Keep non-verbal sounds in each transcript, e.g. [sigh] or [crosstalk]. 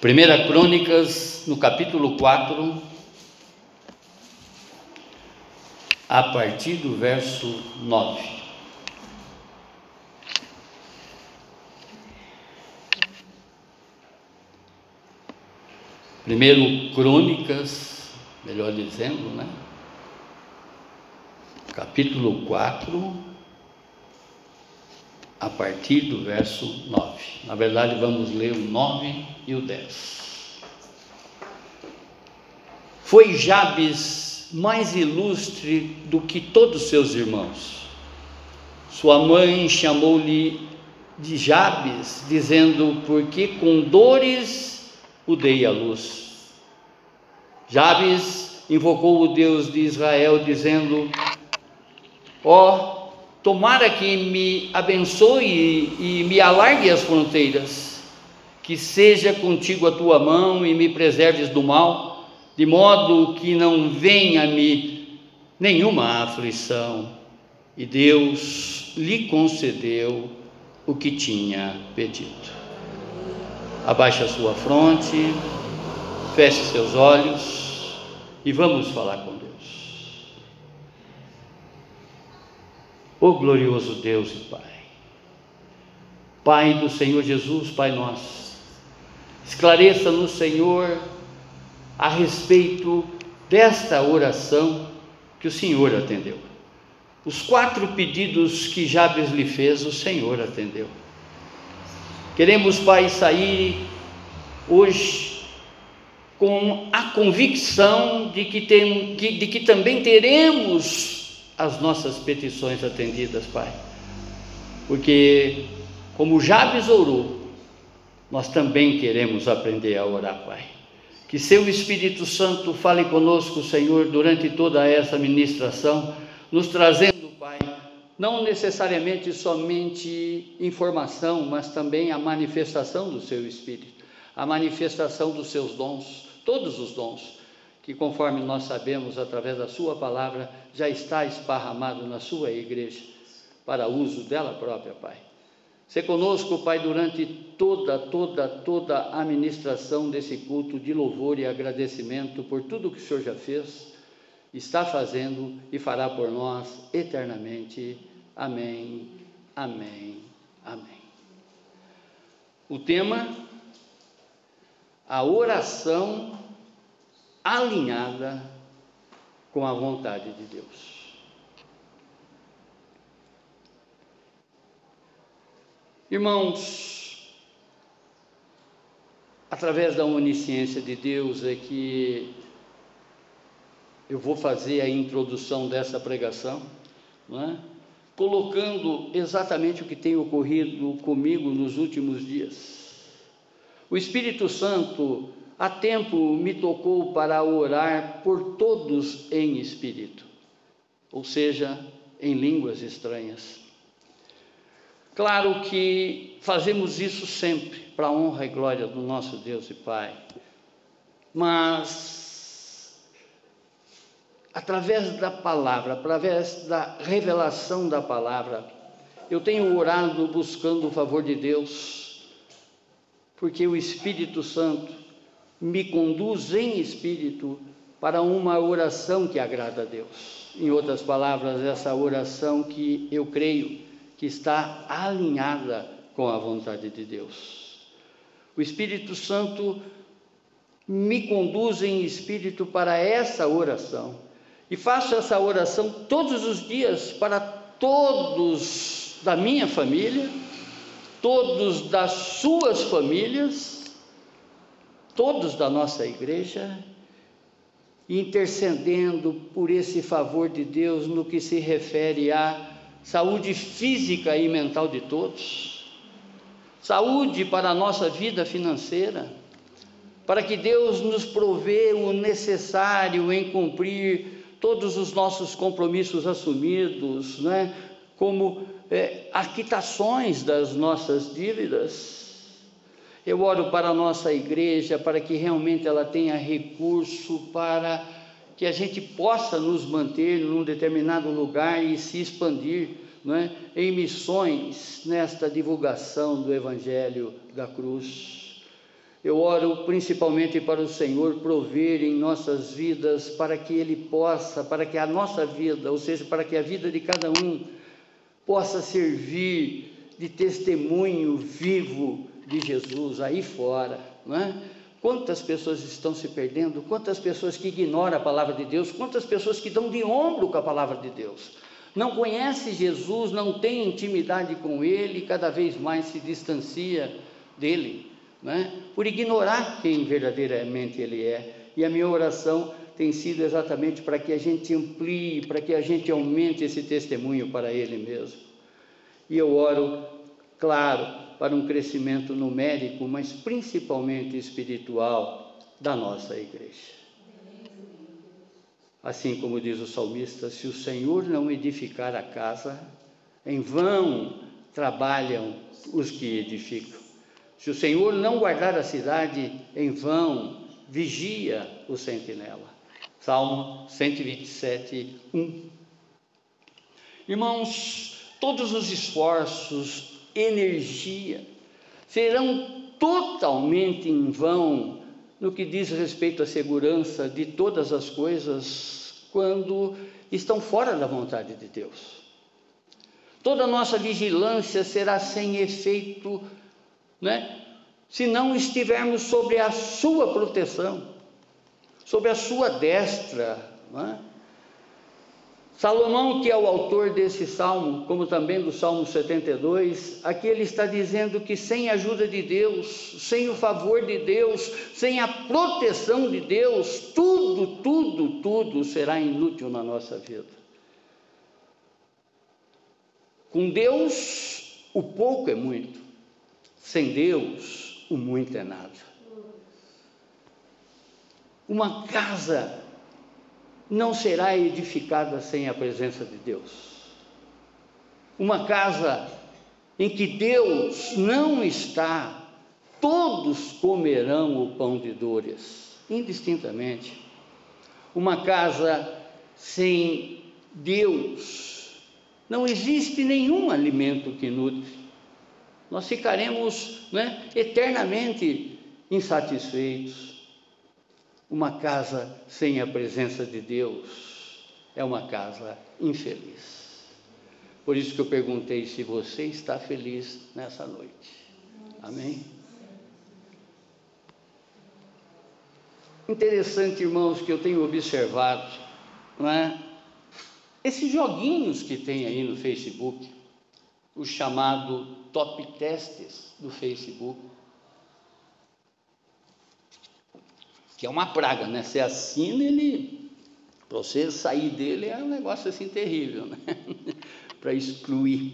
Primeira Crônicas, no capítulo 4, a partir do verso 9. Primeiro Crônicas, melhor dizendo, né? Capítulo 4, a partir do verso 9. Na verdade, vamos ler o 9 e o 10. Foi Jabes mais ilustre do que todos seus irmãos. Sua mãe chamou-lhe de Jabes, dizendo: Porque com dores o dei à luz. Jabes invocou o Deus de Israel, dizendo: Ó, oh, Tomara que me abençoe e me alargue as fronteiras, que seja contigo a tua mão e me preserves do mal, de modo que não venha a me nenhuma aflição. E Deus lhe concedeu o que tinha pedido. Abaixe a sua fronte, feche seus olhos e vamos falar com Ó glorioso Deus e Pai, Pai do Senhor Jesus, Pai nosso, esclareça-nos, Senhor, a respeito desta oração que o Senhor atendeu. Os quatro pedidos que Jabes lhe fez, o Senhor atendeu. Queremos, Pai, sair hoje com a convicção de que, tem, de que também teremos as nossas petições atendidas, Pai. Porque, como Jabes orou, nós também queremos aprender a orar, Pai. Que Seu Espírito Santo fale conosco, Senhor, durante toda essa ministração, nos trazendo, Pai, não necessariamente somente informação, mas também a manifestação do Seu Espírito, a manifestação dos Seus dons, todos os dons que, conforme nós sabemos através da Sua palavra, já está esparramado na Sua igreja, para uso dela própria, Pai. Se conosco, Pai, durante toda, toda, toda a ministração desse culto de louvor e agradecimento por tudo que o Senhor já fez, está fazendo e fará por nós eternamente. Amém, amém, amém. O tema, a oração alinhada com a vontade de Deus. Irmãos, através da onisciência de Deus é que eu vou fazer a introdução dessa pregação, é? colocando exatamente o que tem ocorrido comigo nos últimos dias. O Espírito Santo Há tempo me tocou para orar por todos em espírito, ou seja, em línguas estranhas. Claro que fazemos isso sempre para a honra e glória do nosso Deus e Pai, mas através da palavra, através da revelação da palavra, eu tenho orado buscando o favor de Deus, porque o Espírito Santo me conduz em espírito para uma oração que agrada a Deus. Em outras palavras, essa oração que eu creio que está alinhada com a vontade de Deus. O Espírito Santo me conduz em espírito para essa oração e faço essa oração todos os dias para todos da minha família, todos das suas famílias todos da nossa igreja, intercedendo por esse favor de Deus no que se refere à saúde física e mental de todos, saúde para a nossa vida financeira, para que Deus nos provê o necessário em cumprir todos os nossos compromissos assumidos, né? como é, aquitações das nossas dívidas eu oro para a nossa igreja, para que realmente ela tenha recurso para que a gente possa nos manter num determinado lugar e se expandir é? em missões nesta divulgação do Evangelho da cruz. Eu oro principalmente para o Senhor prover em nossas vidas, para que Ele possa, para que a nossa vida, ou seja, para que a vida de cada um, possa servir de testemunho vivo de Jesus aí fora, não é? Quantas pessoas estão se perdendo? Quantas pessoas que ignoram a palavra de Deus? Quantas pessoas que dão de ombro com a palavra de Deus? Não conhece Jesus, não tem intimidade com Ele, cada vez mais se distancia dele, né? por ignorar quem verdadeiramente Ele é. E a minha oração tem sido exatamente para que a gente amplie, para que a gente aumente esse testemunho para Ele mesmo. E eu oro, claro, para um crescimento numérico, mas principalmente espiritual da nossa igreja. Assim como diz o salmista: se o Senhor não edificar a casa, em vão trabalham os que edificam. Se o Senhor não guardar a cidade, em vão vigia o sentinela. Salmo 127, 1. Irmãos, todos os esforços energia, serão totalmente em vão no que diz respeito à segurança de todas as coisas quando estão fora da vontade de Deus. Toda nossa vigilância será sem efeito, né? Se não estivermos sobre a sua proteção, sobre a sua destra, não é? Salomão, que é o autor desse salmo, como também do Salmo 72, aqui ele está dizendo que sem a ajuda de Deus, sem o favor de Deus, sem a proteção de Deus, tudo, tudo, tudo será inútil na nossa vida. Com Deus, o pouco é muito, sem Deus, o muito é nada. Uma casa não será edificada sem a presença de Deus. Uma casa em que Deus não está, todos comerão o pão de dores, indistintamente. Uma casa sem Deus, não existe nenhum alimento que nutre. Nós ficaremos né, eternamente insatisfeitos. Uma casa sem a presença de Deus é uma casa infeliz. Por isso que eu perguntei se você está feliz nessa noite. Amém? Interessante, irmãos, que eu tenho observado, não é? Esses joguinhos que tem aí no Facebook, o chamado top testes do Facebook, que é uma praga, né? Você assina ele, para você sair dele é um negócio assim terrível, né? [laughs] para excluir.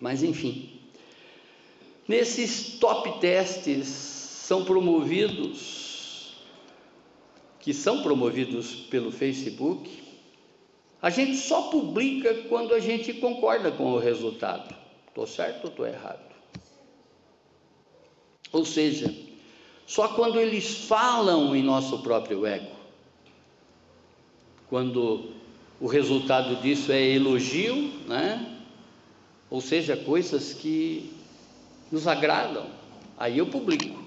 Mas enfim, nesses top testes são promovidos, que são promovidos pelo Facebook, a gente só publica quando a gente concorda com o resultado. Estou certo ou estou errado? Ou seja, só quando eles falam em nosso próprio ego. Quando o resultado disso é elogio, né? Ou seja, coisas que nos agradam. Aí eu publico.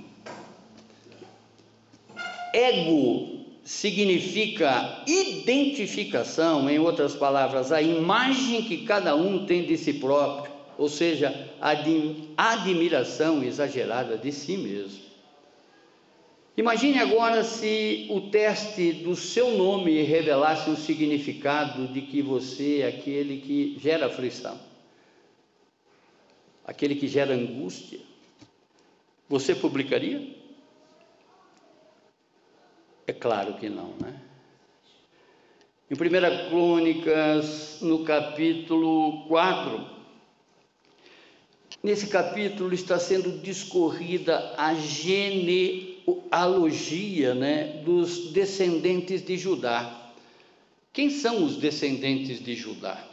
Ego significa identificação, em outras palavras, a imagem que cada um tem de si próprio, ou seja, a admiração exagerada de si mesmo. Imagine agora se o teste do seu nome revelasse o significado de que você é aquele que gera aflição, aquele que gera angústia. Você publicaria? É claro que não, né? Em 1 Crônicas, no capítulo 4, nesse capítulo está sendo discorrida a gene genealogia né, dos descendentes de Judá. Quem são os descendentes de Judá?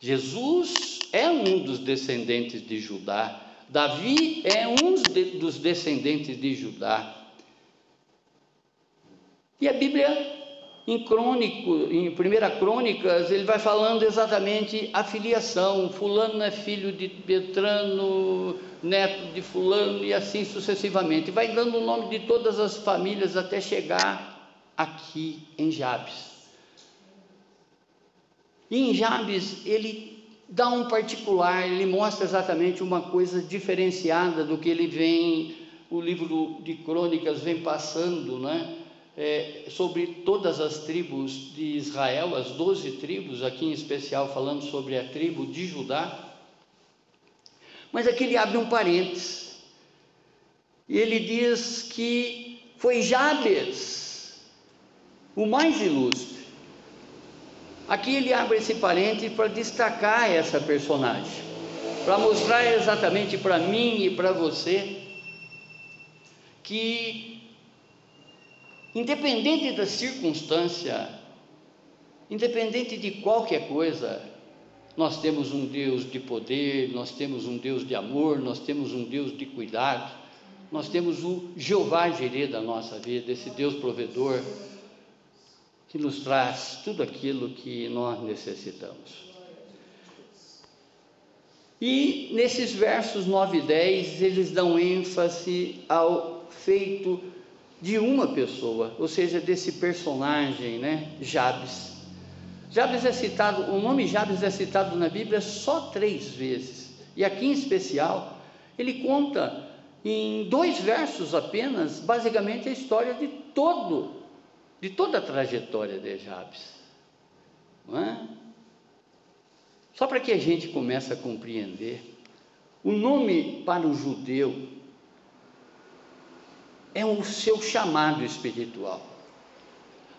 Jesus é um dos descendentes de Judá. Davi é um dos descendentes de Judá. E a Bíblia em crônico, em primeira crônicas, ele vai falando exatamente a filiação, fulano é filho de Petrano, neto de fulano e assim sucessivamente. Vai dando o nome de todas as famílias até chegar aqui em Jabes. E em Jabes ele dá um particular, ele mostra exatamente uma coisa diferenciada do que ele vem, o livro de crônicas vem passando, né? É, sobre todas as tribos de Israel, as doze tribos, aqui em especial falando sobre a tribo de Judá. Mas aqui ele abre um parênteses, e ele diz que foi Jabes o mais ilustre. Aqui ele abre esse parênteses para destacar essa personagem, para mostrar exatamente para mim e para você que Independente da circunstância, independente de qualquer coisa, nós temos um Deus de poder, nós temos um Deus de amor, nós temos um Deus de cuidado, nós temos o Jeová Jirê da nossa vida, esse Deus provedor que nos traz tudo aquilo que nós necessitamos. E nesses versos 9 e 10, eles dão ênfase ao feito de uma pessoa, ou seja, desse personagem, né, Jabes. Jabes é citado, o nome Jabes é citado na Bíblia só três vezes, e aqui em especial, ele conta em dois versos apenas, basicamente a história de todo, de toda a trajetória de Jabes. Não é? Só para que a gente comece a compreender, o nome para o judeu é o seu chamado espiritual.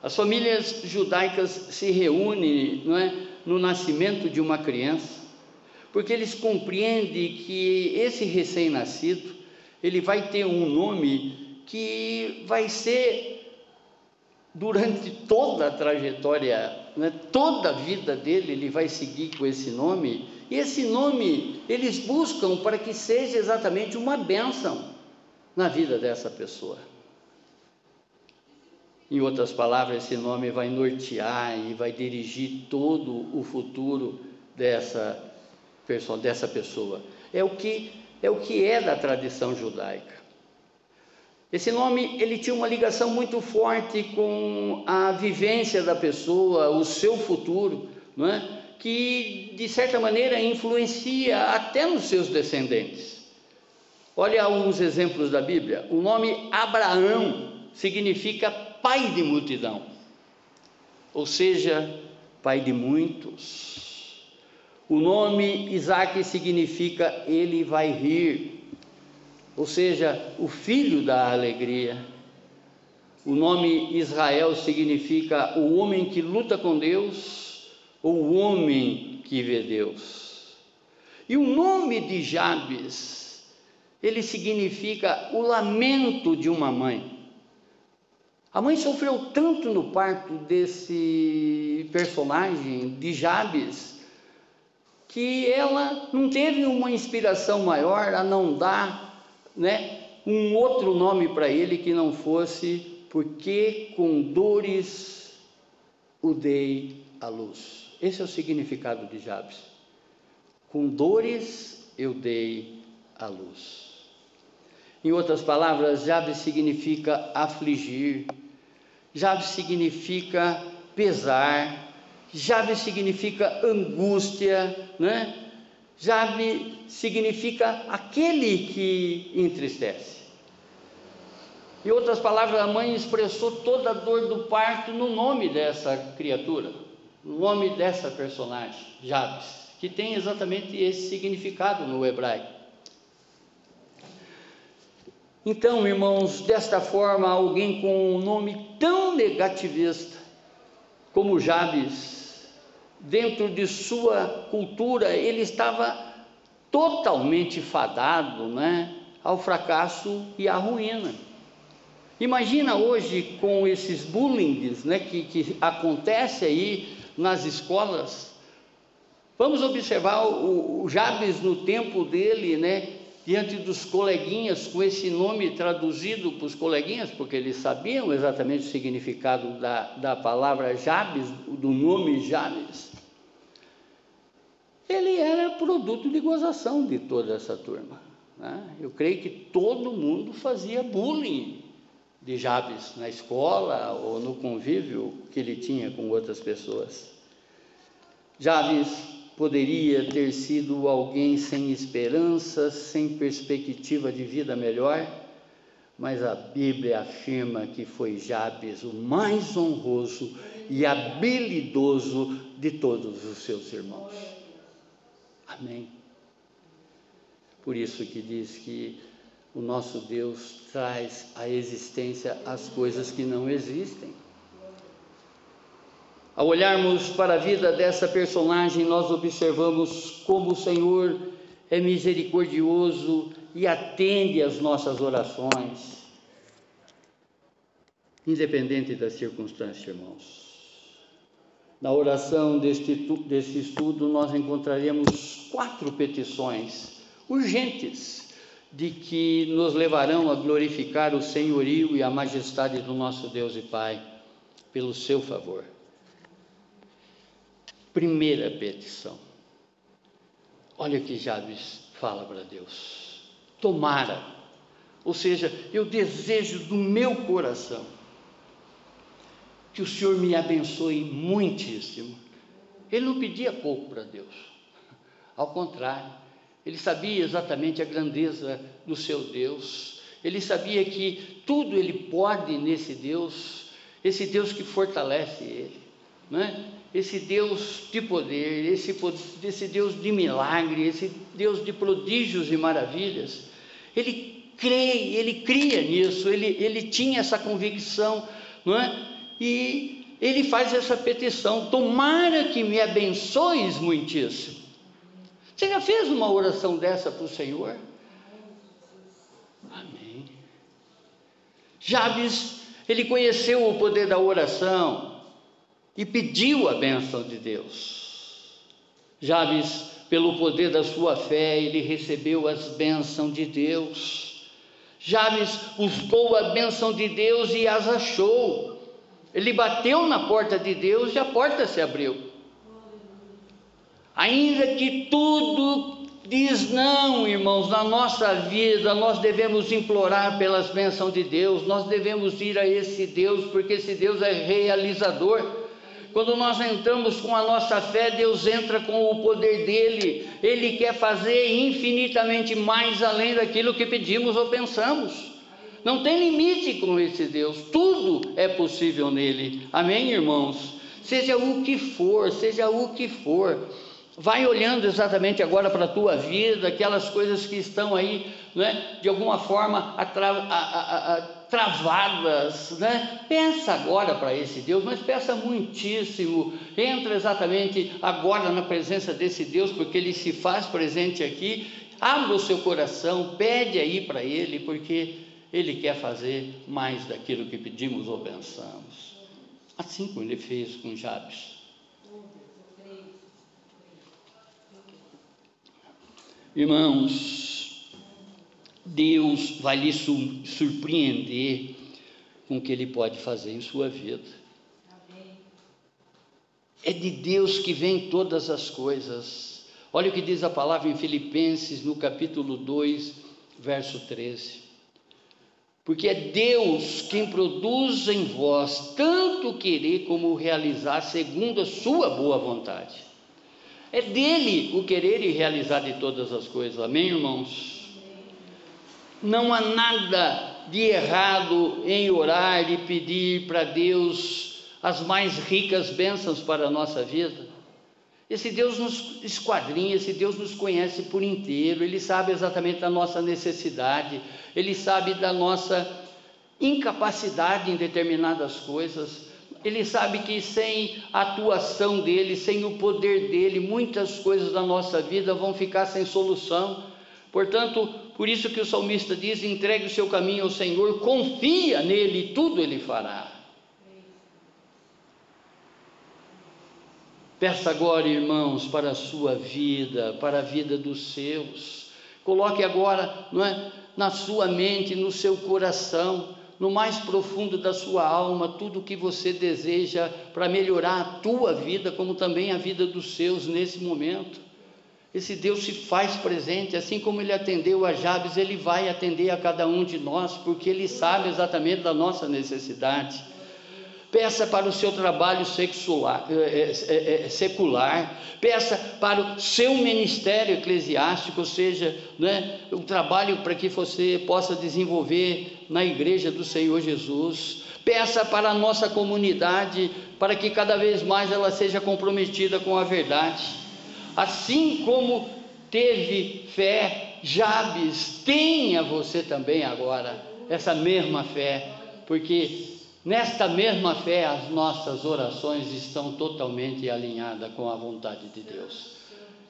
As famílias judaicas se reúnem não é, no nascimento de uma criança, porque eles compreendem que esse recém-nascido ele vai ter um nome que vai ser durante toda a trajetória, né, toda a vida dele, ele vai seguir com esse nome, e esse nome eles buscam para que seja exatamente uma bênção na vida dessa pessoa. Em outras palavras, esse nome vai nortear e vai dirigir todo o futuro dessa pessoa, dessa pessoa. É o que é o que é da tradição judaica. Esse nome ele tinha uma ligação muito forte com a vivência da pessoa, o seu futuro, não é? Que de certa maneira influencia até nos seus descendentes. Olha alguns exemplos da Bíblia. O nome Abraão significa pai de multidão, ou seja, pai de muitos. O nome Isaac significa ele vai rir, ou seja, o filho da alegria. O nome Israel significa o homem que luta com Deus, ou o homem que vê Deus. E o nome de Jabes ele significa o lamento de uma mãe. A mãe sofreu tanto no parto desse personagem de Jabes que ela não teve uma inspiração maior a não dar, né, um outro nome para ele que não fosse porque com dores o dei à luz. Esse é o significado de Jabes. Com dores eu dei à luz. Em outras palavras, Jabes significa afligir, Jabes significa pesar, Jabes significa angústia, né? Jabes significa aquele que entristece. Em outras palavras, a mãe expressou toda a dor do parto no nome dessa criatura, no nome dessa personagem, Jabes, que tem exatamente esse significado no hebraico. Então, irmãos, desta forma, alguém com um nome tão negativista como Jabes, dentro de sua cultura, ele estava totalmente fadado né, ao fracasso e à ruína. Imagina hoje com esses bullying né, que, que acontece aí nas escolas. Vamos observar o, o Jabes no tempo dele, né, diante dos coleguinhas, com esse nome traduzido para os coleguinhas, porque eles sabiam exatamente o significado da, da palavra Jabes, do nome Jabes. Ele era produto de gozação de toda essa turma. Né? Eu creio que todo mundo fazia bullying de Jabes na escola ou no convívio que ele tinha com outras pessoas. Jabes poderia ter sido alguém sem esperança, sem perspectiva de vida melhor, mas a Bíblia afirma que foi Jabes o mais honroso e habilidoso de todos os seus irmãos. Amém. Por isso que diz que o nosso Deus traz à existência as coisas que não existem. Ao olharmos para a vida dessa personagem, nós observamos como o Senhor é misericordioso e atende às nossas orações, independente das circunstâncias, irmãos. Na oração deste, deste estudo, nós encontraremos quatro petições urgentes de que nos levarão a glorificar o senhorio e a majestade do nosso Deus e Pai, pelo seu favor. Primeira petição. Olha que Jabes fala para Deus. Tomara, ou seja, eu desejo do meu coração que o Senhor me abençoe muitíssimo. Ele não pedia pouco para Deus, ao contrário, ele sabia exatamente a grandeza do seu Deus, ele sabia que tudo ele pode nesse Deus, esse Deus que fortalece ele, não é? Esse Deus de poder, esse, esse Deus de milagre, esse Deus de prodígios e maravilhas. Ele crê, ele cria nisso, ele, ele tinha essa convicção, não é? E ele faz essa petição: tomara que me abençoes muitíssimo. Você já fez uma oração dessa para o Senhor? Amém. Jabes, ele conheceu o poder da oração, e pediu a bênção de Deus. Jabes, pelo poder da sua fé, ele recebeu as bênçãos de Deus. Jabes buscou a bênção de Deus e as achou. Ele bateu na porta de Deus e a porta se abriu. Ainda que tudo diz não, irmãos, na nossa vida nós devemos implorar pelas bênçãos de Deus, nós devemos ir a esse Deus, porque esse Deus é realizador. Quando nós entramos com a nossa fé, Deus entra com o poder dele. Ele quer fazer infinitamente mais além daquilo que pedimos ou pensamos. Não tem limite com esse Deus. Tudo é possível nele. Amém, irmãos? Seja o que for, seja o que for. Vai olhando exatamente agora para a tua vida, aquelas coisas que estão aí, né, de alguma forma atra, a, a, a, travadas, né? Pensa agora para esse Deus, mas peça muitíssimo. Entra exatamente agora na presença desse Deus, porque ele se faz presente aqui. Abra o seu coração, pede aí para ele, porque ele quer fazer mais daquilo que pedimos ou pensamos. Assim como ele fez com Jabes. Irmãos, Deus vai lhe surpreender com o que Ele pode fazer em sua vida. É de Deus que vem todas as coisas. Olha o que diz a palavra em Filipenses, no capítulo 2, verso 13. Porque é Deus quem produz em vós tanto querer como realizar segundo a sua boa vontade. É dele o querer e realizar de todas as coisas. Amém, irmãos? Não há nada de errado em orar e pedir para Deus as mais ricas bênçãos para a nossa vida. Esse Deus nos esquadrinha, esse Deus nos conhece por inteiro, Ele sabe exatamente da nossa necessidade, Ele sabe da nossa incapacidade em determinadas coisas, ele sabe que sem a atuação dele, sem o poder dele, muitas coisas da nossa vida vão ficar sem solução. Portanto, por isso que o salmista diz: entregue o seu caminho ao Senhor, confia nele, tudo ele fará. Peça agora, irmãos, para a sua vida, para a vida dos seus. Coloque agora, não é, na sua mente, no seu coração, no mais profundo da sua alma, tudo o que você deseja para melhorar a tua vida, como também a vida dos seus nesse momento. Esse Deus se faz presente, assim como ele atendeu a Jabes, ele vai atender a cada um de nós, porque ele sabe exatamente da nossa necessidade. Peça para o seu trabalho sexual, é, é, é, secular, peça para o seu ministério eclesiástico, ou seja, né, o trabalho para que você possa desenvolver na igreja do Senhor Jesus. Peça para a nossa comunidade, para que cada vez mais ela seja comprometida com a verdade. Assim como teve fé Jabes, tenha você também agora essa mesma fé, porque Nesta mesma fé, as nossas orações estão totalmente alinhadas com a vontade de Deus.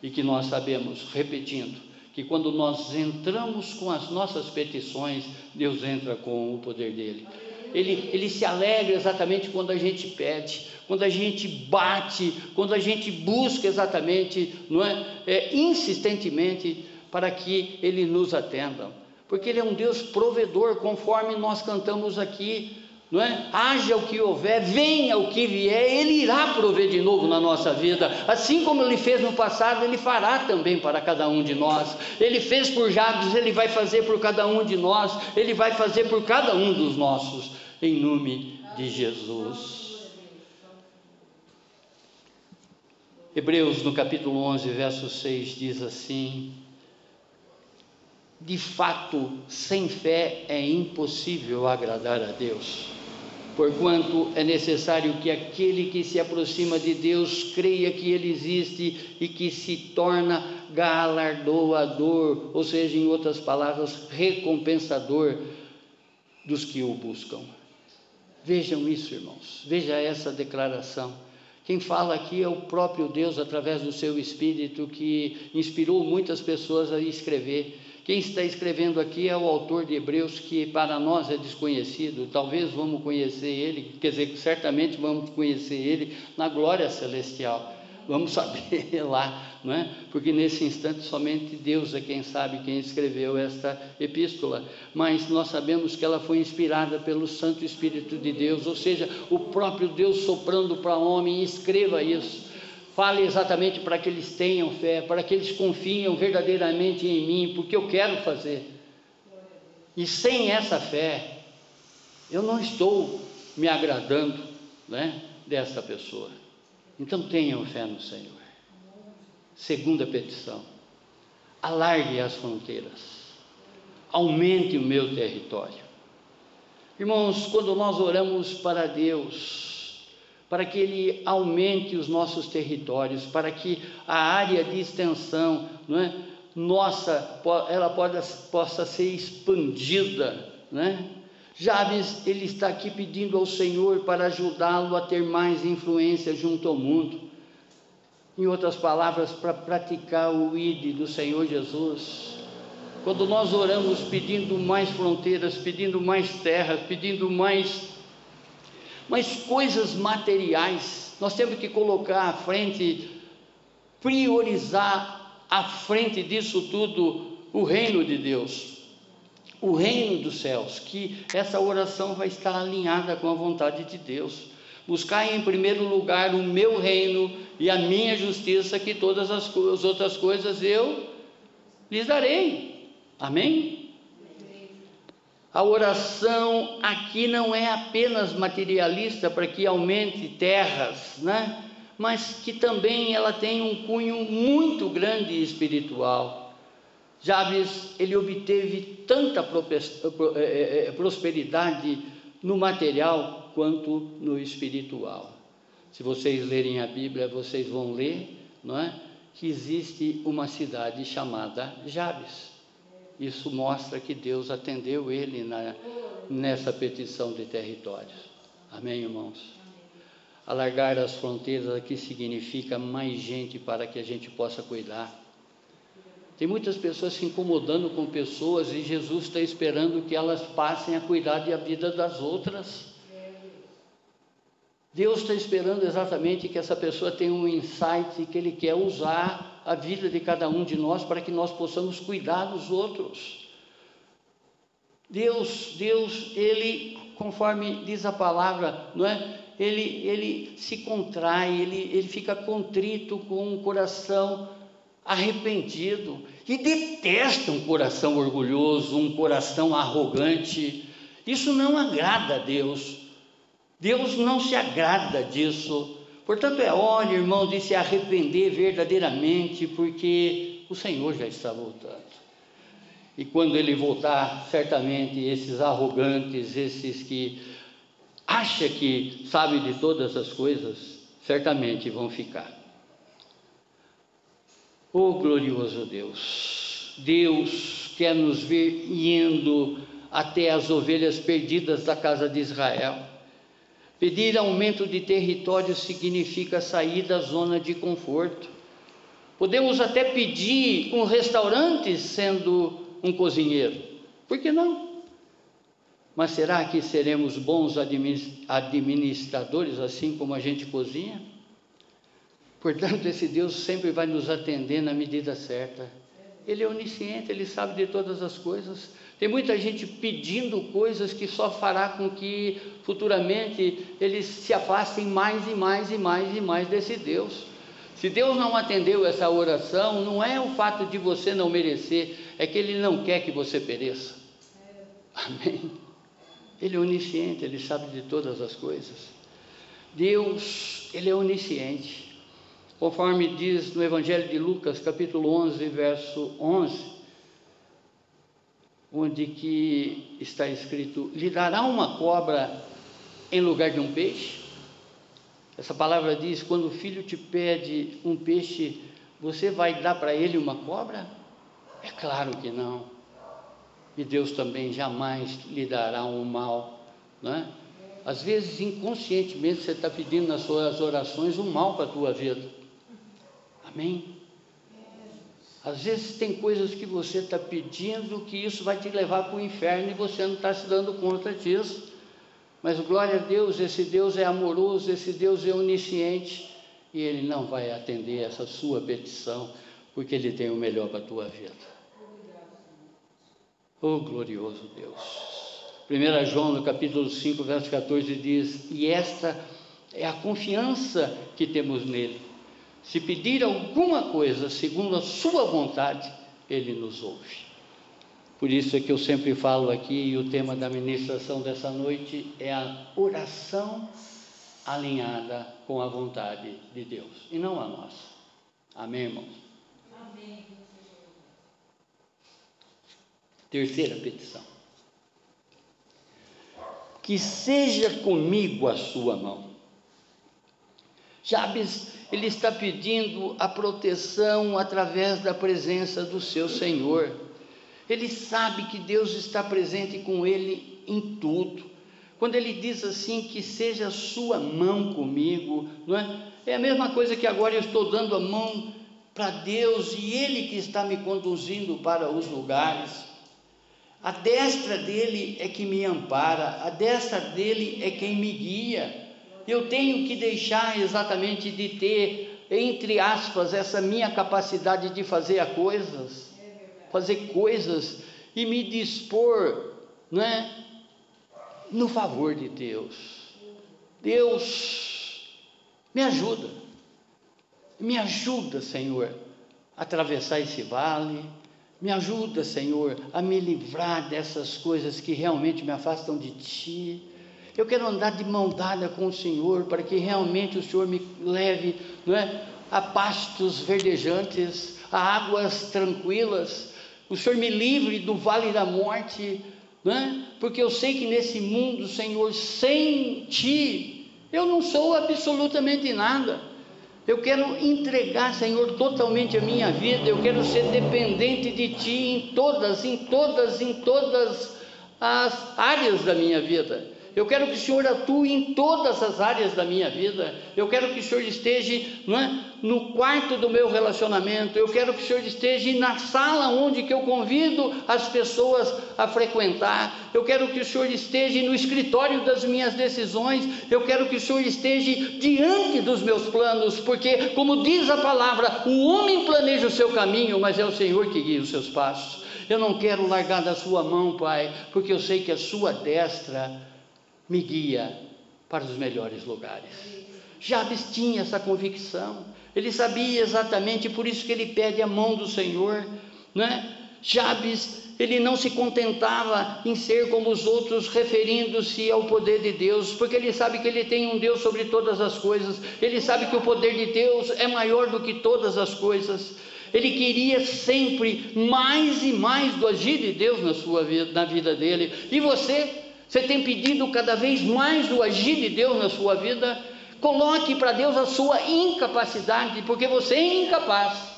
E que nós sabemos, repetindo, que quando nós entramos com as nossas petições, Deus entra com o poder dele. Ele, ele se alegra exatamente quando a gente pede, quando a gente bate, quando a gente busca exatamente, não é, é insistentemente para que ele nos atenda. Porque ele é um Deus provedor, conforme nós cantamos aqui não é? Haja o que houver, venha o que vier, Ele irá prover de novo na nossa vida, assim como Ele fez no passado, Ele fará também para cada um de nós. Ele fez por Jabes, Ele vai fazer por cada um de nós, Ele vai fazer por cada um dos nossos, em nome de Jesus. Hebreus no capítulo 11, verso 6 diz assim: De fato, sem fé é impossível agradar a Deus porquanto é necessário que aquele que se aproxima de Deus creia que Ele existe e que se torna galardoador, ou seja, em outras palavras, recompensador dos que o buscam. Vejam isso, irmãos, veja essa declaração. Quem fala aqui é o próprio Deus, através do seu Espírito, que inspirou muitas pessoas a escrever. Quem está escrevendo aqui é o autor de Hebreus, que para nós é desconhecido, talvez vamos conhecer ele, quer dizer, certamente vamos conhecer ele na glória celestial. Vamos saber [laughs] lá, não é? Porque nesse instante somente Deus é quem sabe quem escreveu esta epístola. Mas nós sabemos que ela foi inspirada pelo Santo Espírito de Deus, ou seja, o próprio Deus soprando para homem, escreva isso. Fale exatamente para que eles tenham fé, para que eles confiem verdadeiramente em mim, porque eu quero fazer. E sem essa fé, eu não estou me agradando né, dessa pessoa. Então tenham fé no Senhor. Segunda petição: alargue as fronteiras, aumente o meu território. Irmãos, quando nós oramos para Deus, para que Ele aumente os nossos territórios, para que a área de extensão não é, nossa ela possa, possa ser expandida. Né? Jabes, ele está aqui pedindo ao Senhor para ajudá-lo a ter mais influência junto ao mundo. Em outras palavras, para praticar o ID do Senhor Jesus. Quando nós oramos pedindo mais fronteiras, pedindo mais terras, pedindo mais mas coisas materiais, nós temos que colocar à frente, priorizar à frente disso tudo o reino de Deus, o reino dos céus, que essa oração vai estar alinhada com a vontade de Deus. Buscar em primeiro lugar o meu reino e a minha justiça, que todas as, as outras coisas eu lhes darei. Amém? A oração aqui não é apenas materialista para que aumente terras, né? mas que também ela tem um cunho muito grande espiritual. Jabes, ele obteve tanta é, é, é, prosperidade no material quanto no espiritual. Se vocês lerem a Bíblia, vocês vão ler, não é? Que existe uma cidade chamada Jabes. Isso mostra que Deus atendeu ele na, nessa petição de territórios. Amém, irmãos? Alargar as fronteiras aqui significa mais gente para que a gente possa cuidar. Tem muitas pessoas se incomodando com pessoas e Jesus está esperando que elas passem a cuidar da vida das outras. Deus está esperando exatamente que essa pessoa tenha um insight que Ele quer usar a vida de cada um de nós para que nós possamos cuidar dos outros. Deus, Deus, ele, conforme diz a palavra, não é? Ele, ele se contrai, ele, ele fica contrito com um coração arrependido e detesta um coração orgulhoso, um coração arrogante. Isso não agrada a Deus. Deus não se agrada disso. Portanto, é hora, irmão, de se arrepender verdadeiramente, porque o Senhor já está voltando. E quando ele voltar, certamente esses arrogantes, esses que acham que sabem de todas as coisas, certamente vão ficar. Oh glorioso Deus, Deus quer nos ver indo até as ovelhas perdidas da casa de Israel. Pedir aumento de território significa sair da zona de conforto. Podemos até pedir um restaurante sendo um cozinheiro. Por que não? Mas será que seremos bons administradores assim como a gente cozinha? Portanto, esse Deus sempre vai nos atender na medida certa. Ele é onisciente, ele sabe de todas as coisas. Tem muita gente pedindo coisas que só fará com que futuramente eles se afastem mais e mais e mais e mais desse Deus. Se Deus não atendeu essa oração, não é o fato de você não merecer, é que Ele não quer que você pereça. Amém? Ele é onisciente, Ele sabe de todas as coisas. Deus, Ele é onisciente. Conforme diz no Evangelho de Lucas, capítulo 11, verso 11, onde que está escrito: lhe dará uma cobra em lugar de um peixe? Essa palavra diz: quando o filho te pede um peixe, você vai dar para ele uma cobra? É claro que não. E Deus também jamais lhe dará um mal, não é? Às vezes, inconscientemente, você está pedindo nas suas orações um mal para a tua vida. Amém? Às vezes tem coisas que você está pedindo que isso vai te levar para o inferno e você não está se dando conta disso. Mas glória a Deus, esse Deus é amoroso, esse Deus é onisciente e Ele não vai atender essa sua petição, porque Ele tem o melhor para a tua vida. Oh glorioso Deus. 1 João no capítulo 5, verso 14 diz: E esta é a confiança que temos nele se pedir alguma coisa segundo a sua vontade, ele nos ouve. Por isso é que eu sempre falo aqui, e o tema da ministração dessa noite é a oração alinhada com a vontade de Deus, e não a nossa. Amém, irmãos? Amém. Terceira petição. Que seja comigo a sua mão. Jabes ele está pedindo a proteção através da presença do seu Senhor. Ele sabe que Deus está presente com ele em tudo. Quando ele diz assim que seja a sua mão comigo, não é? É a mesma coisa que agora eu estou dando a mão para Deus e ele que está me conduzindo para os lugares. A destra dele é que me ampara, a destra dele é quem me guia eu tenho que deixar exatamente de ter, entre aspas, essa minha capacidade de fazer as coisas, fazer coisas e me dispor, não é? No favor de Deus. Deus, me ajuda, me ajuda, Senhor, a atravessar esse vale, me ajuda, Senhor, a me livrar dessas coisas que realmente me afastam de Ti. Eu quero andar de mão dada com o Senhor para que realmente o Senhor me leve não é, a pastos verdejantes, a águas tranquilas. O Senhor me livre do vale da morte, não é? porque eu sei que nesse mundo, Senhor, sem Ti, eu não sou absolutamente nada. Eu quero entregar, Senhor, totalmente a minha vida. Eu quero ser dependente de Ti em todas, em todas, em todas as áreas da minha vida. Eu quero que o Senhor atue em todas as áreas da minha vida. Eu quero que o Senhor esteja é, no quarto do meu relacionamento. Eu quero que o Senhor esteja na sala onde que eu convido as pessoas a frequentar. Eu quero que o Senhor esteja no escritório das minhas decisões. Eu quero que o Senhor esteja diante dos meus planos, porque como diz a palavra, o homem planeja o seu caminho, mas é o Senhor que guia os seus passos. Eu não quero largar da sua mão, Pai, porque eu sei que a sua destra me guia para os melhores lugares. Jabes tinha essa convicção, ele sabia exatamente, por isso que ele pede a mão do Senhor, né? Jabes, ele não se contentava em ser como os outros, referindo-se ao poder de Deus, porque ele sabe que ele tem um Deus sobre todas as coisas, ele sabe que o poder de Deus é maior do que todas as coisas. Ele queria sempre mais e mais do agir de Deus na sua vida, na vida dele. E você, você tem pedido cada vez mais do agir de Deus na sua vida? Coloque para Deus a sua incapacidade, porque você é incapaz.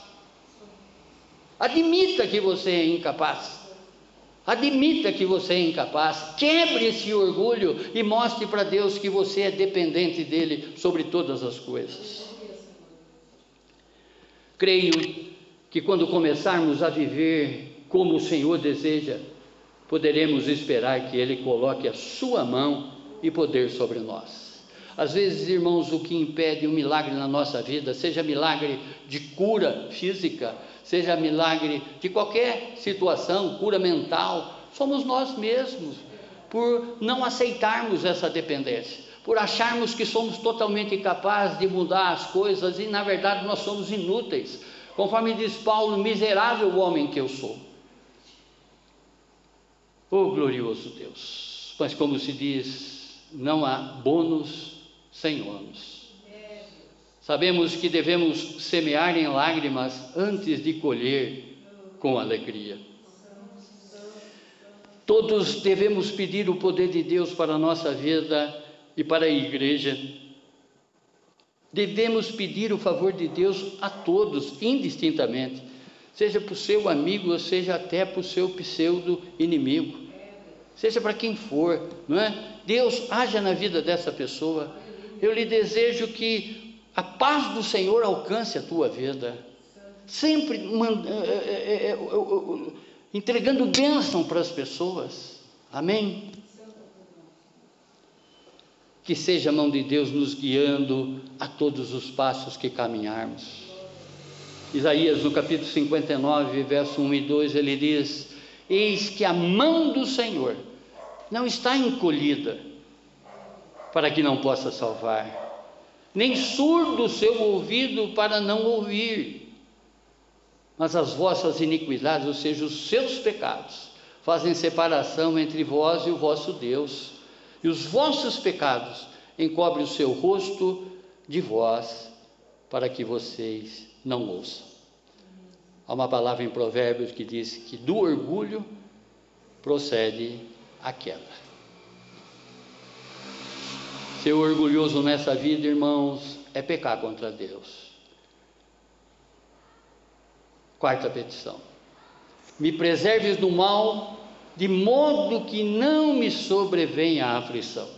Admita que você é incapaz. Admita que você é incapaz. Quebre esse orgulho e mostre para Deus que você é dependente dele sobre todas as coisas. Creio que quando começarmos a viver como o Senhor deseja, poderemos esperar que Ele coloque a Sua mão e poder sobre nós. Às vezes, irmãos, o que impede um milagre na nossa vida, seja milagre de cura física, seja milagre de qualquer situação, cura mental, somos nós mesmos, por não aceitarmos essa dependência, por acharmos que somos totalmente capazes de mudar as coisas e, na verdade, nós somos inúteis Conforme diz Paulo, miserável homem que eu sou. Oh glorioso Deus! Mas como se diz, não há bônus sem ônus. Sabemos que devemos semear em lágrimas antes de colher com alegria. Todos devemos pedir o poder de Deus para a nossa vida e para a igreja Devemos pedir o favor de Deus a todos, indistintamente, seja para o seu amigo, ou seja até para o seu pseudo inimigo, seja para quem for, não é? Deus haja na vida dessa pessoa. Eu lhe desejo que a paz do Senhor alcance a tua vida, sempre manda, é, é, é, entregando bênção para as pessoas. Amém? que seja a mão de Deus nos guiando a todos os passos que caminharmos. Isaías, no capítulo 59, verso 1 e 2, ele diz: Eis que a mão do Senhor não está encolhida para que não possa salvar, nem surdo o seu ouvido para não ouvir, mas as vossas iniquidades, ou seja, os seus pecados, fazem separação entre vós e o vosso Deus e os vossos pecados encobrem o seu rosto de vós, para que vocês não ouçam. Há uma palavra em Provérbios que diz que do orgulho procede a queda. Ser orgulhoso nessa vida, irmãos, é pecar contra Deus. Quarta petição: me preserves do mal de modo que não me sobrevenha a aflição.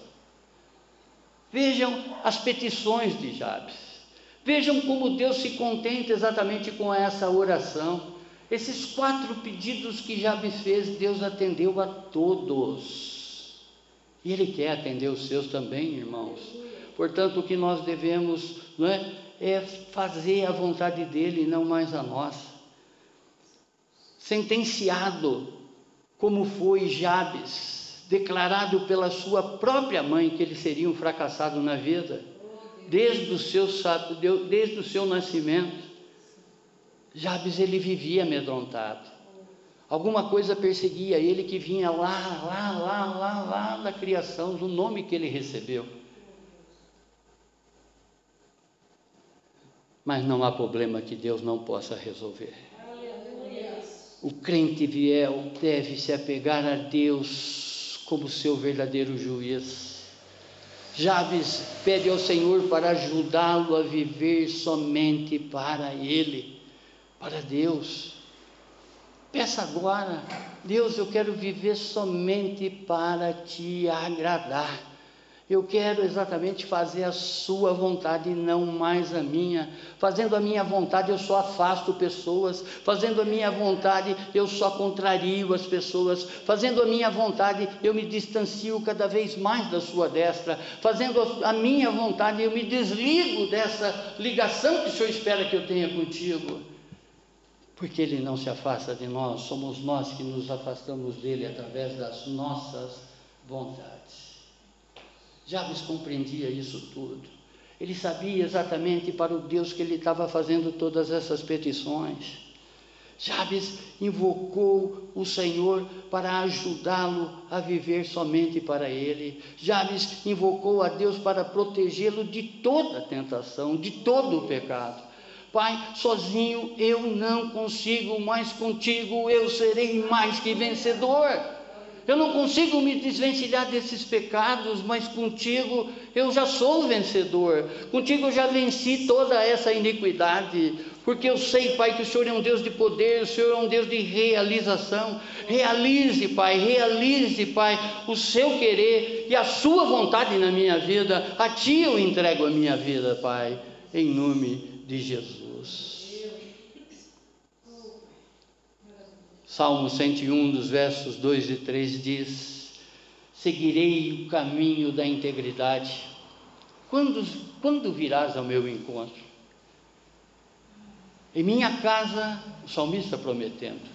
Vejam as petições de Jabes. Vejam como Deus se contenta exatamente com essa oração. Esses quatro pedidos que Jabes fez, Deus atendeu a todos. E Ele quer atender os seus também, irmãos. Portanto, o que nós devemos não é, é fazer a vontade dEle, não mais a nossa. Sentenciado como foi Jabes, declarado pela sua própria mãe que ele seria um fracassado na vida, desde o seu, desde o seu nascimento. Jabes ele vivia amedrontado. Alguma coisa perseguia ele que vinha lá, lá, lá, lá, lá da criação, do nome que ele recebeu. Mas não há problema que Deus não possa resolver o crente fiel deve se apegar a Deus como seu verdadeiro juiz. Jabes pede ao Senhor para ajudá-lo a viver somente para Ele, para Deus. Peça agora, Deus, eu quero viver somente para te agradar. Eu quero exatamente fazer a sua vontade e não mais a minha. Fazendo a minha vontade, eu só afasto pessoas. Fazendo a minha vontade, eu só contrario as pessoas. Fazendo a minha vontade, eu me distancio cada vez mais da sua destra. Fazendo a minha vontade, eu me desligo dessa ligação que o Senhor espera que eu tenha contigo. Porque Ele não se afasta de nós, somos nós que nos afastamos dele através das nossas vontades. Jabes compreendia isso tudo. Ele sabia exatamente para o Deus que ele estava fazendo todas essas petições. Jabes invocou o Senhor para ajudá-lo a viver somente para ele. Jabes invocou a Deus para protegê-lo de toda tentação, de todo o pecado. Pai, sozinho eu não consigo, mas contigo eu serei mais que vencedor. Eu não consigo me desvencilhar desses pecados, mas contigo eu já sou vencedor. Contigo eu já venci toda essa iniquidade. Porque eu sei, Pai, que o Senhor é um Deus de poder, o Senhor é um Deus de realização. Realize, Pai, realize, Pai, o seu querer e a sua vontade na minha vida. A Ti eu entrego a minha vida, Pai, em nome de Jesus. Salmo 101, dos versos 2 e 3 diz: Seguirei o caminho da integridade. Quando, quando virás ao meu encontro? Em minha casa, o salmista prometendo,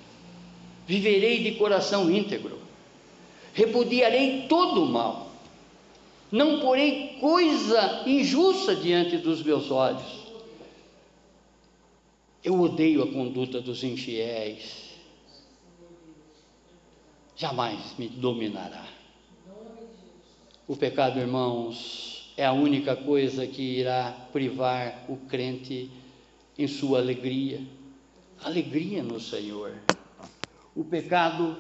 viverei de coração íntegro, repudiarei todo o mal, não porei coisa injusta diante dos meus olhos. Eu odeio a conduta dos infiéis jamais me dominará. O pecado, irmãos, é a única coisa que irá privar o crente em sua alegria, alegria no Senhor. O pecado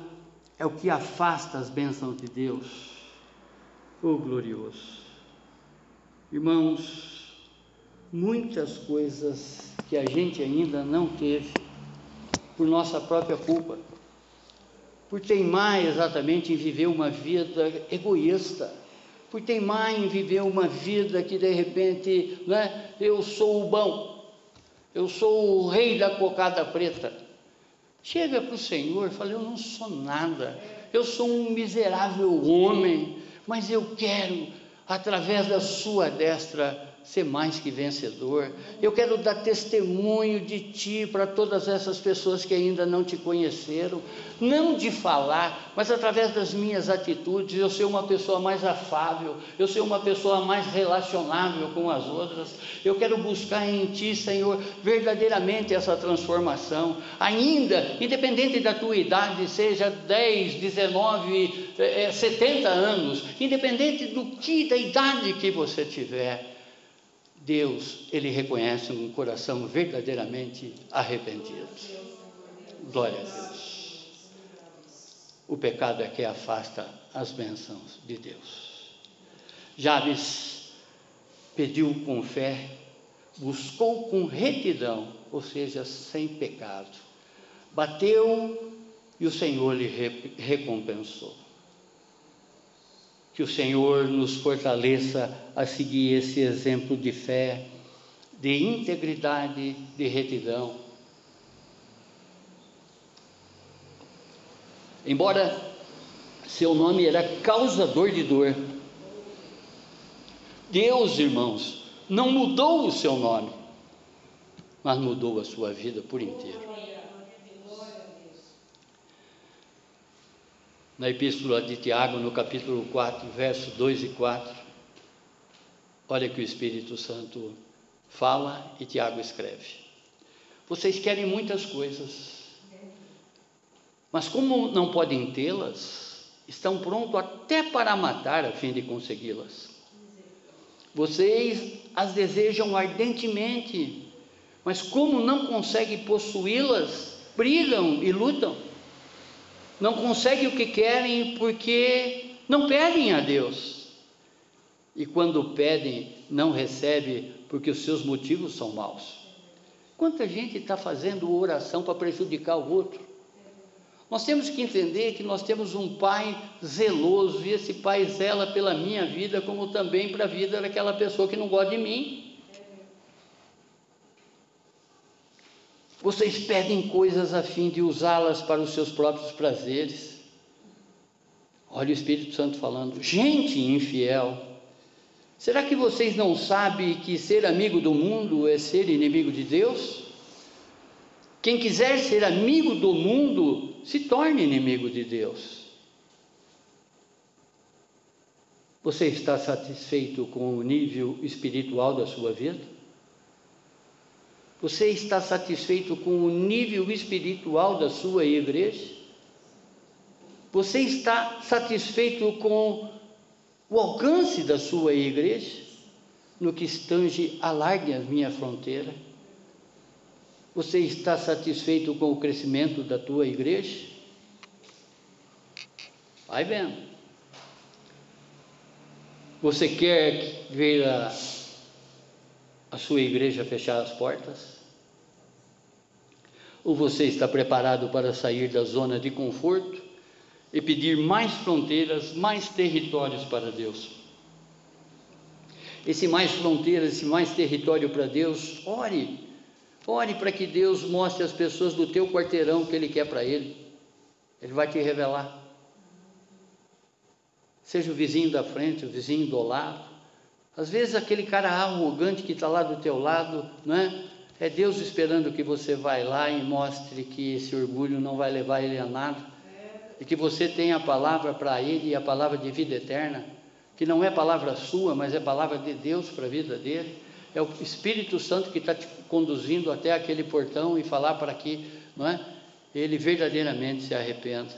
é o que afasta as bênçãos de Deus. Oh glorioso. Irmãos, muitas coisas que a gente ainda não teve por nossa própria culpa por teimar exatamente em viver uma vida egoísta, por teimar em viver uma vida que de repente, né, eu sou o bom, eu sou o rei da cocada preta. Chega para o Senhor fala: Eu não sou nada, eu sou um miserável homem, mas eu quero, através da Sua destra, ser mais que vencedor. Eu quero dar testemunho de ti para todas essas pessoas que ainda não te conheceram, não de falar, mas através das minhas atitudes, eu ser uma pessoa mais afável, eu ser uma pessoa mais relacionável com as outras. Eu quero buscar em ti, Senhor, verdadeiramente essa transformação. Ainda, independente da tua idade, seja 10, 19, 70 anos, independente do que da idade que você tiver, Deus, ele reconhece um coração verdadeiramente arrependido. Glória a Deus. O pecado é que afasta as bênçãos de Deus. Jabes pediu com fé, buscou com retidão, ou seja, sem pecado. Bateu e o Senhor lhe recompensou. Que o Senhor nos fortaleça a seguir esse exemplo de fé, de integridade, de retidão. Embora seu nome era causador de dor, Deus, irmãos, não mudou o seu nome, mas mudou a sua vida por inteiro. Na Epístola de Tiago, no capítulo 4, versos 2 e 4. Olha que o Espírito Santo fala e Tiago escreve. Vocês querem muitas coisas, mas como não podem tê-las, estão prontos até para matar a fim de consegui-las. Vocês as desejam ardentemente, mas como não conseguem possuí-las, brigam e lutam não conseguem o que querem porque não pedem a Deus. E quando pedem, não recebem porque os seus motivos são maus. Quanta gente está fazendo oração para prejudicar o outro? Nós temos que entender que nós temos um pai zeloso e esse pai zela pela minha vida, como também para a vida daquela pessoa que não gosta de mim. Vocês pedem coisas a fim de usá-las para os seus próprios prazeres. Olha o Espírito Santo falando, gente infiel. Será que vocês não sabem que ser amigo do mundo é ser inimigo de Deus? Quem quiser ser amigo do mundo, se torne inimigo de Deus. Você está satisfeito com o nível espiritual da sua vida? Você está satisfeito com o nível espiritual da sua igreja? Você está satisfeito com o alcance da sua igreja? No que estange, alargue a minha fronteira. Você está satisfeito com o crescimento da tua igreja? Vai vendo. Você quer ver a, a sua igreja fechar as portas? Ou você está preparado para sair da zona de conforto e pedir mais fronteiras, mais territórios para Deus? Esse mais fronteiras, esse mais território para Deus, ore Ore para que Deus mostre às pessoas do teu quarteirão o que Ele quer para ele. Ele vai te revelar. Seja o vizinho da frente, o vizinho do lado. Às vezes aquele cara arrogante que está lá do teu lado, não é? É Deus esperando que você vá lá e mostre que esse orgulho não vai levar ele a nada. E que você tenha a palavra para ele e a palavra de vida eterna, que não é palavra sua, mas é palavra de Deus para a vida dele é o Espírito Santo que está te conduzindo até aquele portão e falar para que, não é? Ele verdadeiramente se arrependa.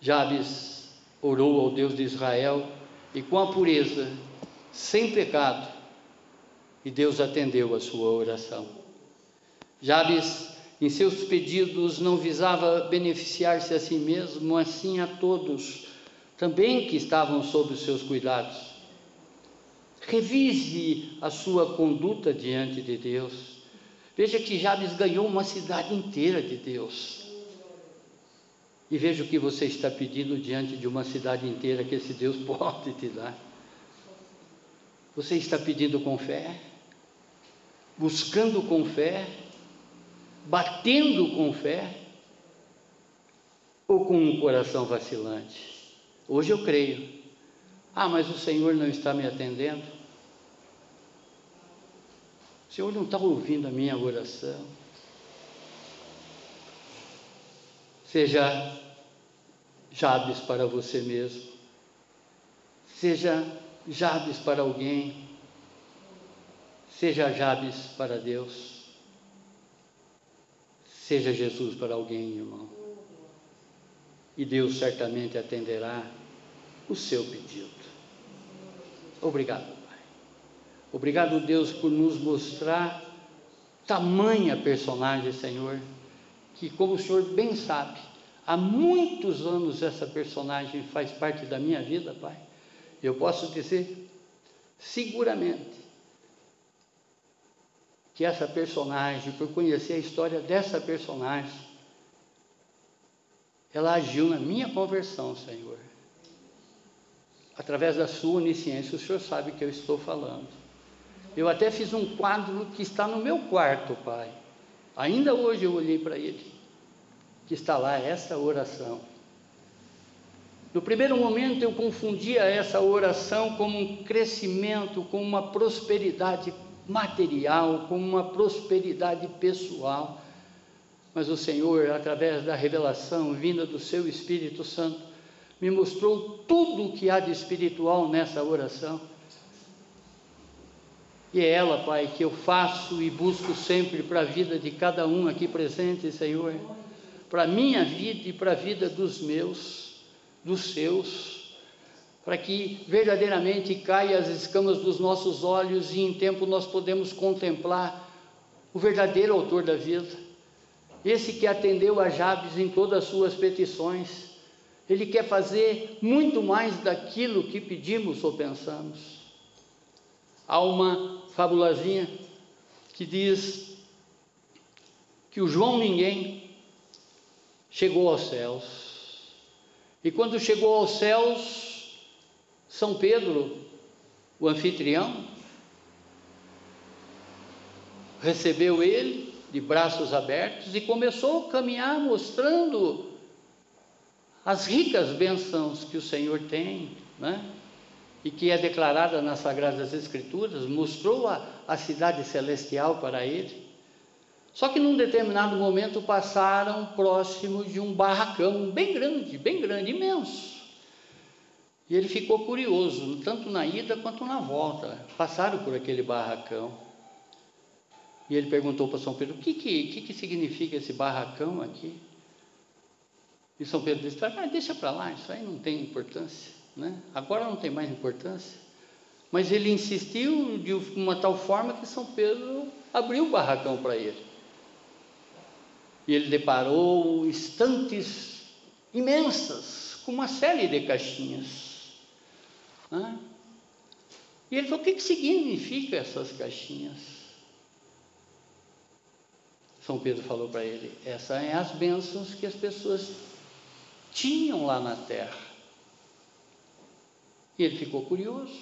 Jabes orou ao Deus de Israel e com a pureza, sem pecado, e Deus atendeu a sua oração. Jabes, em seus pedidos, não visava beneficiar-se a si mesmo, mas sim a todos, também que estavam sob os seus cuidados. Revise a sua conduta diante de Deus. Veja que Jabes ganhou uma cidade inteira de Deus. E veja o que você está pedindo diante de uma cidade inteira que esse Deus [laughs] pode te dar. Você está pedindo com fé, buscando com fé, batendo com fé, ou com um coração vacilante? Hoje eu creio. Ah, mas o Senhor não está me atendendo. O Senhor não está ouvindo a minha oração. Seja Jabes para você mesmo. Seja Jabes para alguém. Seja Jabes para Deus. Seja Jesus para alguém, irmão. E Deus certamente atenderá o seu pedido. Obrigado. Obrigado, Deus, por nos mostrar tamanha personagem, Senhor, que, como o Senhor bem sabe, há muitos anos essa personagem faz parte da minha vida, Pai. Eu posso dizer seguramente que essa personagem, por conhecer a história dessa personagem, ela agiu na minha conversão, Senhor. Através da sua onisciência, o Senhor sabe que eu estou falando. Eu até fiz um quadro que está no meu quarto, Pai. Ainda hoje eu olhei para ele, que está lá essa oração. No primeiro momento eu confundia essa oração como um crescimento, com uma prosperidade material, com uma prosperidade pessoal. Mas o Senhor, através da revelação vinda do seu Espírito Santo, me mostrou tudo o que há de espiritual nessa oração e é ela, Pai, que eu faço e busco sempre para a vida de cada um aqui presente, Senhor, para a minha vida e para a vida dos meus, dos seus, para que verdadeiramente caia as escamas dos nossos olhos e em tempo nós podemos contemplar o verdadeiro autor da vida, esse que atendeu a Jabes em todas as suas petições, ele quer fazer muito mais daquilo que pedimos ou pensamos. Há uma fabulazinha que diz que o João Ninguém chegou aos céus. E quando chegou aos céus, São Pedro, o anfitrião, recebeu ele de braços abertos e começou a caminhar mostrando as ricas bênçãos que o Senhor tem, né? E que é declarada nas Sagradas Escrituras, mostrou a, a cidade celestial para ele. Só que num determinado momento passaram próximo de um barracão bem grande, bem grande, imenso. E ele ficou curioso, tanto na ida quanto na volta. Passaram por aquele barracão. E ele perguntou para São Pedro: o que, que, que, significa esse barracão aqui? E São Pedro disse: ah, deixa para lá, isso aí não tem importância. Né? Agora não tem mais importância. Mas ele insistiu de uma tal forma que São Pedro abriu o barracão para ele. E ele deparou estantes imensas, com uma série de caixinhas. Né? E ele falou: o que, que significa essas caixinhas? São Pedro falou para ele: essas são as bênçãos que as pessoas tinham lá na terra. E ele ficou curioso,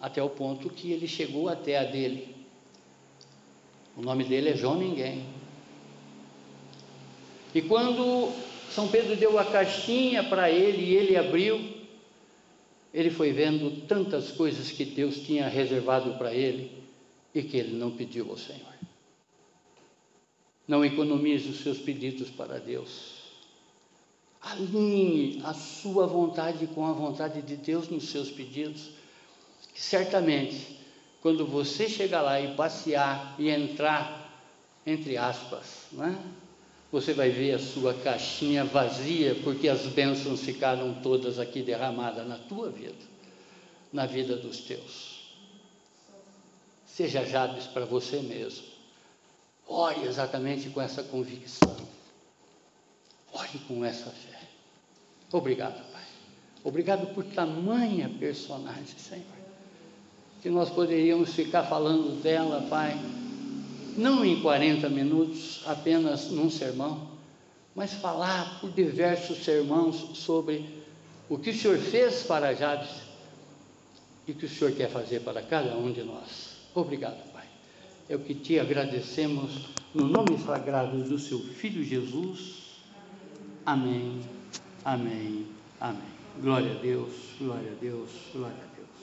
até o ponto que ele chegou até a dele. O nome dele é João Ninguém. E quando São Pedro deu a caixinha para ele e ele abriu, ele foi vendo tantas coisas que Deus tinha reservado para ele e que ele não pediu ao Senhor. Não economize os seus pedidos para Deus. Alinhe a sua vontade com a vontade de Deus nos seus pedidos, que certamente, quando você chegar lá e passear e entrar, entre aspas, né, você vai ver a sua caixinha vazia, porque as bênçãos ficaram todas aqui derramadas na tua vida, na vida dos teus. Seja Jabes para você mesmo. Ore exatamente com essa convicção. Ore com essa fé. Obrigado, Pai. Obrigado por tamanha personagem, Senhor. Que nós poderíamos ficar falando dela, Pai, não em 40 minutos, apenas num sermão, mas falar por diversos sermãos sobre o que o Senhor fez para Jabes e o que o Senhor quer fazer para cada um de nós. Obrigado, Pai. É o que te agradecemos no nome sagrado do seu Filho Jesus. Amém, amém, amém. Glória a Deus, glória a Deus, glória a Deus.